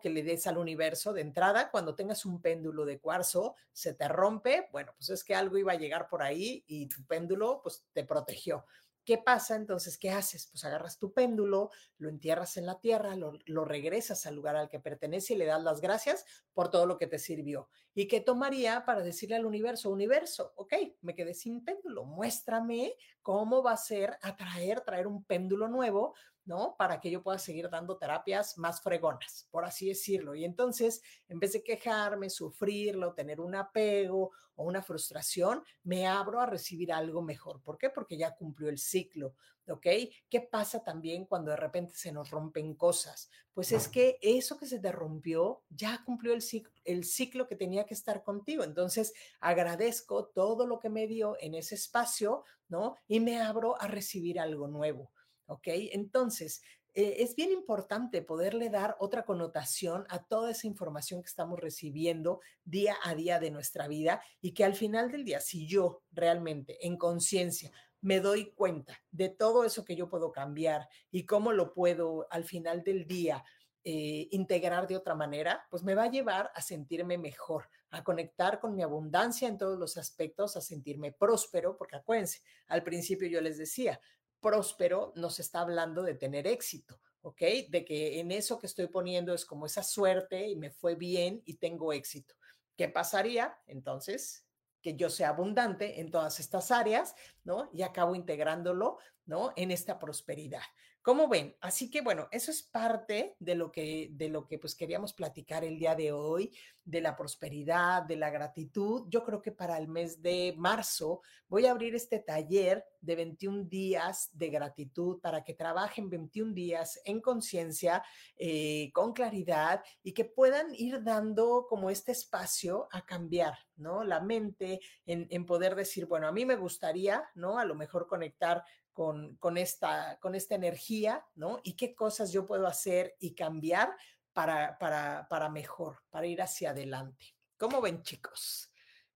Que le des al universo de entrada, cuando tengas un péndulo de cuarzo, se te rompe, bueno, pues es que algo iba a llegar por ahí y tu péndulo pues te protegió. ¿Qué pasa entonces? ¿Qué haces? Pues agarras tu péndulo, lo entierras en la tierra, lo, lo, regresas al lugar al que pertenece y le das las gracias por todo lo que te sirvió. ¿Y qué tomaría para decirle al universo, universo, ok, me quedé sin péndulo, muéstrame cómo va a ser atraer, traer un péndulo nuevo ¿no? Para que yo pueda seguir dando terapias más fregonas, por así decirlo. Y entonces, en vez de quejarme, sufrirlo, tener un apego o una frustración, me abro a recibir algo mejor. ¿Por qué? Porque ya cumplió el ciclo, ¿ok? ¿Qué pasa también cuando de repente se nos rompen cosas? Pues es que eso que se te rompió ya cumplió el ciclo, el ciclo que tenía que estar contigo. Entonces, agradezco todo lo que me dio en ese espacio, ¿no? Y me abro a recibir algo nuevo. ¿Ok? Entonces, eh, es bien importante poderle dar otra connotación a toda esa información que estamos recibiendo día a día de nuestra vida y que al final del día, si yo realmente en conciencia me doy cuenta de todo eso que yo puedo cambiar y cómo lo puedo al final del día eh, integrar de otra manera, pues me va a llevar a sentirme mejor, a conectar con mi abundancia en todos los aspectos, a sentirme próspero, porque acuérdense, al principio yo les decía, próspero nos está hablando de tener éxito, ¿ok? De que en eso que estoy poniendo es como esa suerte y me fue bien y tengo éxito. ¿Qué pasaría entonces? Que yo sea abundante en todas estas áreas, ¿no? Y acabo integrándolo, ¿no? En esta prosperidad. ¿Cómo ven? Así que bueno, eso es parte de lo que, de lo que pues queríamos platicar el día de hoy, de la prosperidad, de la gratitud. Yo creo que para el mes de marzo voy a abrir este taller de 21 días de gratitud para que trabajen 21 días en conciencia, eh, con claridad y que puedan ir dando como este espacio a cambiar, ¿no? La mente en, en poder decir, bueno, a mí me gustaría, ¿no? A lo mejor conectar con, con, esta, con esta energía, ¿no? Y qué cosas yo puedo hacer y cambiar para, para, para mejor, para ir hacia adelante. ¿Cómo ven, chicos?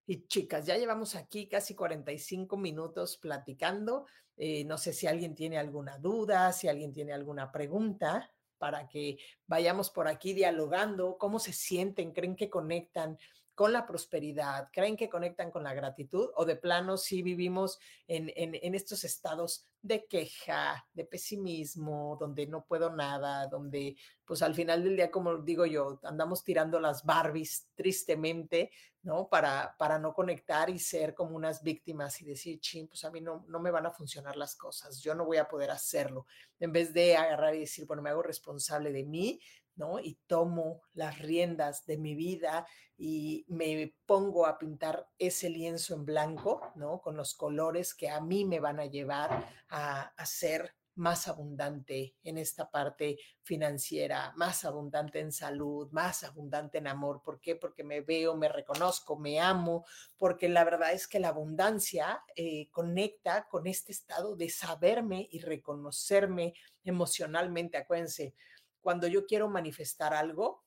Y chicas, ya llevamos aquí casi 45 minutos platicando. Eh, no sé si alguien tiene alguna duda, si alguien tiene alguna pregunta para que vayamos por aquí dialogando, cómo se sienten, creen que conectan con la prosperidad, creen que conectan con la gratitud o de plano sí vivimos en, en, estos estados de queja, de pesimismo, donde no puedo nada, donde pues al final del día, como digo yo, andamos tirando las Barbies tristemente, ¿no? Para, para no conectar y ser como unas víctimas y decir, ching, pues a mí no, no me van a funcionar las cosas, yo no voy a poder hacerlo. En vez de agarrar y decir, bueno, me hago responsable de mí, ¿no? Y tomo las riendas de mi vida y me pongo a pintar ese lienzo en blanco, ¿no? Con los colores que a mí me van a llevar a, ser más abundante en esta parte financiera, más abundante en salud, más abundante en amor. ¿Por qué? Porque me veo, me reconozco, me amo, porque la verdad es que la abundancia eh, conecta con este estado de saberme y reconocerme emocionalmente. Acuérdense, cuando yo quiero manifestar algo,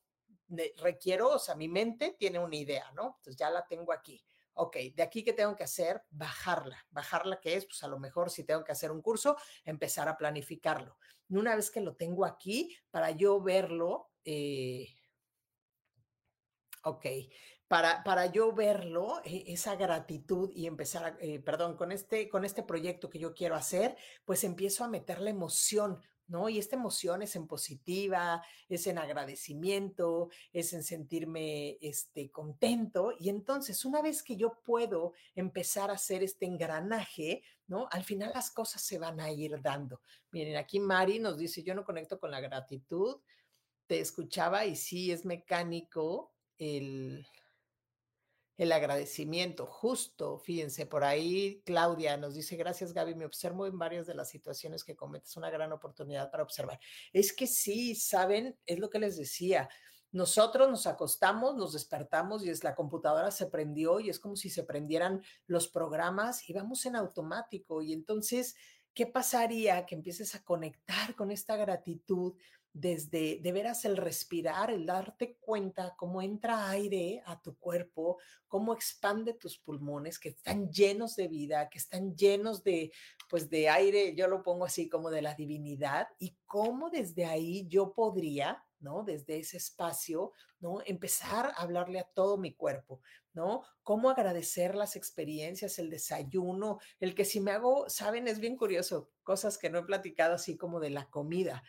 requiero, o sea, mi mente tiene una idea, ¿no? Entonces ya la tengo aquí. Ok, de aquí que tengo que hacer, bajarla. Bajarla, que es? Pues a lo mejor si tengo que hacer un curso, empezar a planificarlo. Y una vez que lo tengo aquí, para yo verlo, eh, ok, para, para, yo verlo, e, esa gratitud y empezar, a, eh, perdón, con este, con este proyecto que yo quiero hacer, pues empiezo a meter la emoción, Y esta emoción es en positiva, es en agradecimiento, es en sentirme este, contento. Y entonces, una vez que yo puedo empezar a hacer este engranaje, ¿no? Al final las cosas se van a ir dando. Miren, aquí Mari nos dice, yo no conecto con la gratitud, te escuchaba y sí es mecánico el, el agradecimiento, justo, fíjense, por ahí Claudia nos dice, gracias Gaby, me observo en varias de las situaciones que cometes, una gran oportunidad para observar. Es que sí, saben, es lo que les decía, nosotros nos acostamos, nos despertamos y es la computadora se prendió y es como si se prendieran los programas y vamos en automático y entonces, ¿qué pasaría que empieces a conectar con esta gratitud? Desde de veras el respirar, el darte cuenta cómo entra aire a tu cuerpo, cómo expande tus pulmones, que están llenos de vida, que están llenos de, pues de aire, yo lo pongo así como de la divinidad, y cómo desde ahí yo podría, ¿no? Desde ese espacio, ¿no? Empezar a hablarle a todo mi cuerpo, ¿no? Cómo agradecer las experiencias, el desayuno, el que si me hago, saben, es bien curioso, cosas que no he platicado así como de la comida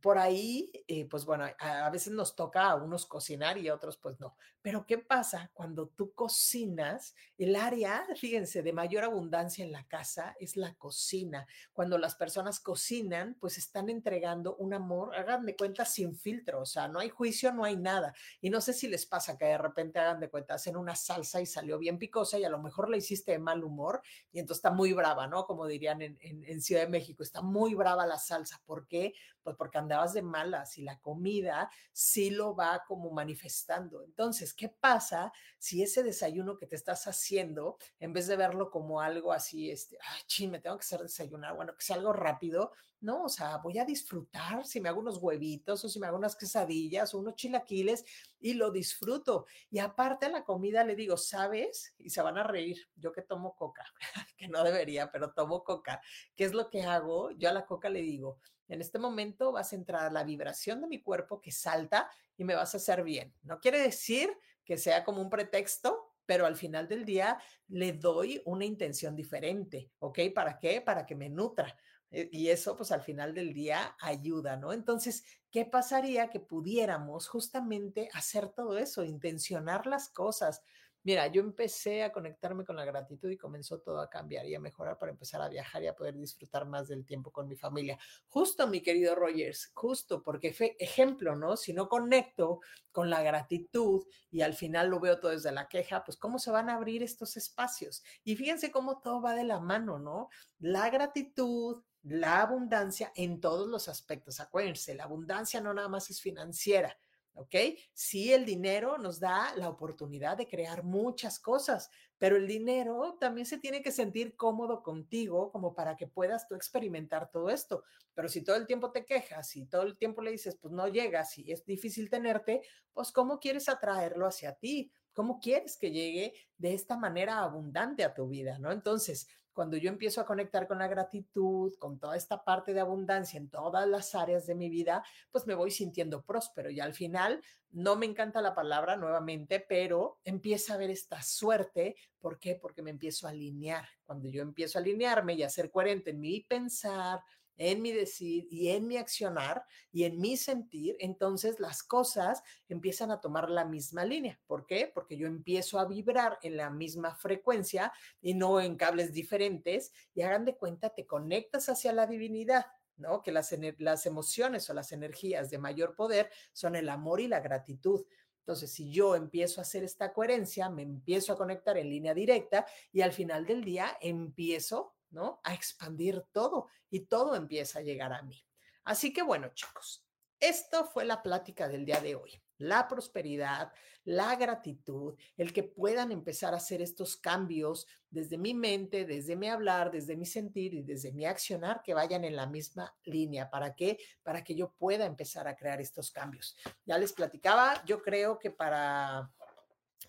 por ahí, eh, pues bueno, a, veces nos toca a unos cocinar y a otros pues no. Pero ¿qué pasa cuando tú cocinas? El área, fíjense, de mayor abundancia en la casa es la cocina. Cuando las personas cocinan, pues están entregando un amor, hagan de cuenta sin filtro, o sea, no hay juicio, no hay nada. Y no sé si les pasa que de repente hagan de cuenta, hacen una salsa y salió bien picosa y a lo mejor la hiciste de mal humor y entonces está muy brava, ¿no? Como dirían en, en Ciudad de México, está muy brava la salsa. ¿Por qué? Pues porque andabas de malas y la comida sí lo va como manifestando. Entonces, ¿qué pasa si ese desayuno que te estás haciendo, en vez de verlo como algo así, este, ay, ching, me tengo que hacer desayunar, bueno, que sea algo rápido, no, o sea, voy a disfrutar si me hago unos huevitos o si me hago unas quesadillas o unos chilaquiles y lo disfruto. Y aparte a la comida le digo, ¿sabes? Y se van a reír, yo que tomo coca, que no debería, pero tomo coca. ¿Qué es lo que hago? Yo a la coca le digo, en este momento vas a entrar a la vibración de mi cuerpo que salta y me vas a hacer bien. No quiere decir que sea como un pretexto, pero al final del día le doy una intención diferente, ¿ok? ¿Para qué? Para que me nutra. Eh, y eso, pues al final del día ayuda, ¿no? Entonces, ¿qué pasaría que pudiéramos justamente hacer todo eso, intencionar las cosas? Mira, yo empecé a conectarme con la gratitud y comenzó todo a cambiar y a mejorar para empezar a viajar y a poder disfrutar más del tiempo con mi familia. Justo, mi querido Rogers, justo, porque fue ejemplo, ¿no? Si no conecto con la gratitud y al final lo veo todo desde la queja, pues cómo se van a abrir estos espacios. Y fíjense cómo todo va de la mano, ¿no? La gratitud, la abundancia en todos los aspectos. Acuérdense, la abundancia no nada más es financiera, ¿ok? Sí, el dinero nos da la oportunidad de crear muchas cosas, pero el dinero también se tiene que sentir cómodo contigo como para que puedas tú experimentar todo esto. Pero si todo el tiempo te quejas y todo el tiempo le dices, pues no llegas y es difícil tenerte, pues ¿cómo quieres atraerlo hacia ti? ¿Cómo quieres que llegue de esta manera abundante a tu vida? ¿No? Entonces, cuando yo empiezo a conectar con la gratitud, con toda esta parte de abundancia en todas las áreas de mi vida, pues me voy sintiendo próspero y al final no me encanta la palabra nuevamente, pero empieza a ver esta suerte. ¿Por qué? Porque me empiezo a alinear. Cuando yo empiezo a alinearme y a ser coherente en mi pensar, en mi decir y en mi accionar y en mi sentir, entonces las cosas empiezan a tomar la misma línea. ¿Por qué? Porque yo empiezo a vibrar en la misma frecuencia y no en cables diferentes y hagan de cuenta, te conectas hacia la divinidad. ¿no? Que las, las emociones o las energías de mayor poder son el amor y la gratitud. Entonces, si yo empiezo a hacer esta coherencia, me empiezo a conectar en línea directa y al final del día empiezo ¿no? A expandir todo y todo empieza a llegar a mí. Así que bueno, chicos, esto fue la plática del día de hoy. La prosperidad, la gratitud, el que puedan empezar a hacer estos cambios desde mi mente, desde mi hablar, desde mi sentir y desde mi accionar, que vayan en la misma línea. ¿Para qué? Para que yo pueda empezar a crear estos cambios. Ya les platicaba, yo creo que para,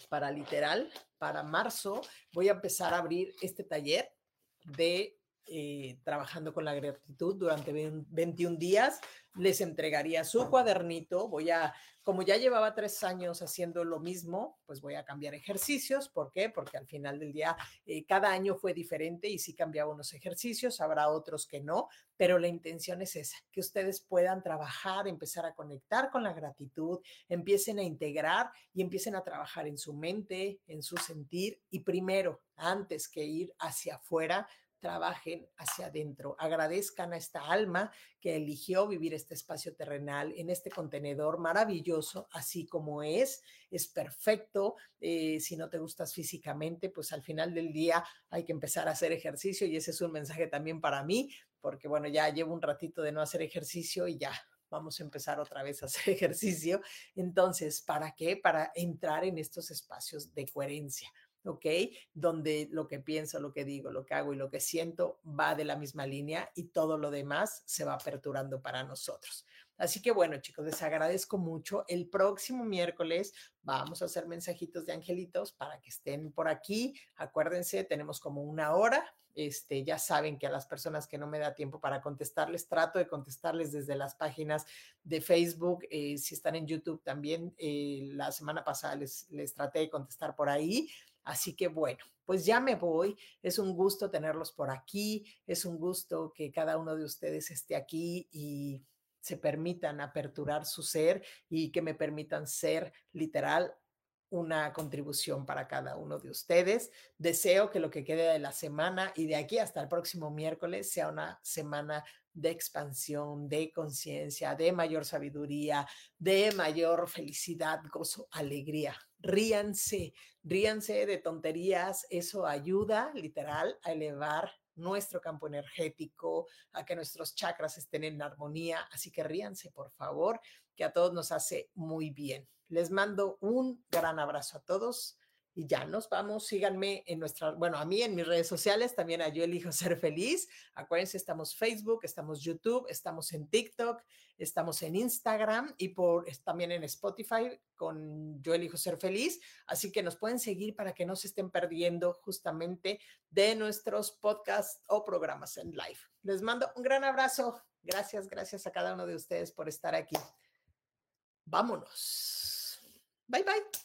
para literal, para marzo, voy a empezar a abrir este taller de eh, trabajando con la gratitud durante 21 días. Les entregaría su cuadernito. Voy a, como ya llevaba tres años haciendo lo mismo, pues voy a cambiar ejercicios. ¿Por qué? Porque al final del día eh, cada año fue diferente y sí cambiaba unos ejercicios, habrá otros que no, pero la intención es esa, que ustedes puedan trabajar, empezar a conectar con la gratitud, empiecen a integrar y empiecen a trabajar en su mente, en su sentir y primero, antes que ir hacia afuera, trabajen hacia adentro, agradezcan a esta alma que eligió vivir este espacio terrenal en este contenedor maravilloso, así como es, es perfecto. Eh, si no te gustas físicamente, pues al final del día hay que empezar a hacer ejercicio y ese es un mensaje también para mí, porque bueno, ya llevo un ratito de no hacer ejercicio y ya vamos a empezar otra vez a hacer ejercicio. Entonces, ¿para qué? Para entrar en estos espacios de coherencia. ¿Ok? Donde lo que pienso, lo que digo, lo que hago y lo que siento va de la misma línea y todo lo demás se va aperturando para nosotros. Así que bueno, chicos, les agradezco mucho. El próximo miércoles vamos a hacer mensajitos de angelitos para que estén por aquí. Acuérdense, tenemos como una hora. Este, ya saben que a las personas que no me da tiempo para contestarles, trato de contestarles desde las páginas de Facebook. Eh, si están en YouTube también, eh, la semana pasada les, les traté de contestar por ahí. Así que bueno, pues ya me voy. Es un gusto tenerlos por aquí. Es un gusto que cada uno de ustedes esté aquí y se permitan aperturar su ser y que me permitan ser literal una contribución para cada uno de ustedes. Deseo que lo que quede de la semana y de aquí hasta el próximo miércoles sea una semana de expansión, de conciencia, de mayor sabiduría, de mayor felicidad, gozo, alegría. Ríanse, ríanse de tonterías, eso ayuda literal a elevar nuestro campo energético, a que nuestros chakras estén en armonía, así que ríanse, por favor, que a todos nos hace muy bien. Les mando un gran abrazo a todos y ya nos vamos. Síganme en nuestra, bueno, a mí en mis redes sociales, también a Yo Elijo Ser Feliz. Acuérdense, estamos Facebook, estamos YouTube, estamos en TikTok, estamos en Instagram y por, también en Spotify con Yo Elijo Ser Feliz. Así que nos pueden seguir para que no se estén perdiendo justamente de nuestros podcasts o programas en live. Les mando un gran abrazo. Gracias, gracias a cada uno de ustedes por estar aquí. Vámonos. Bye bye.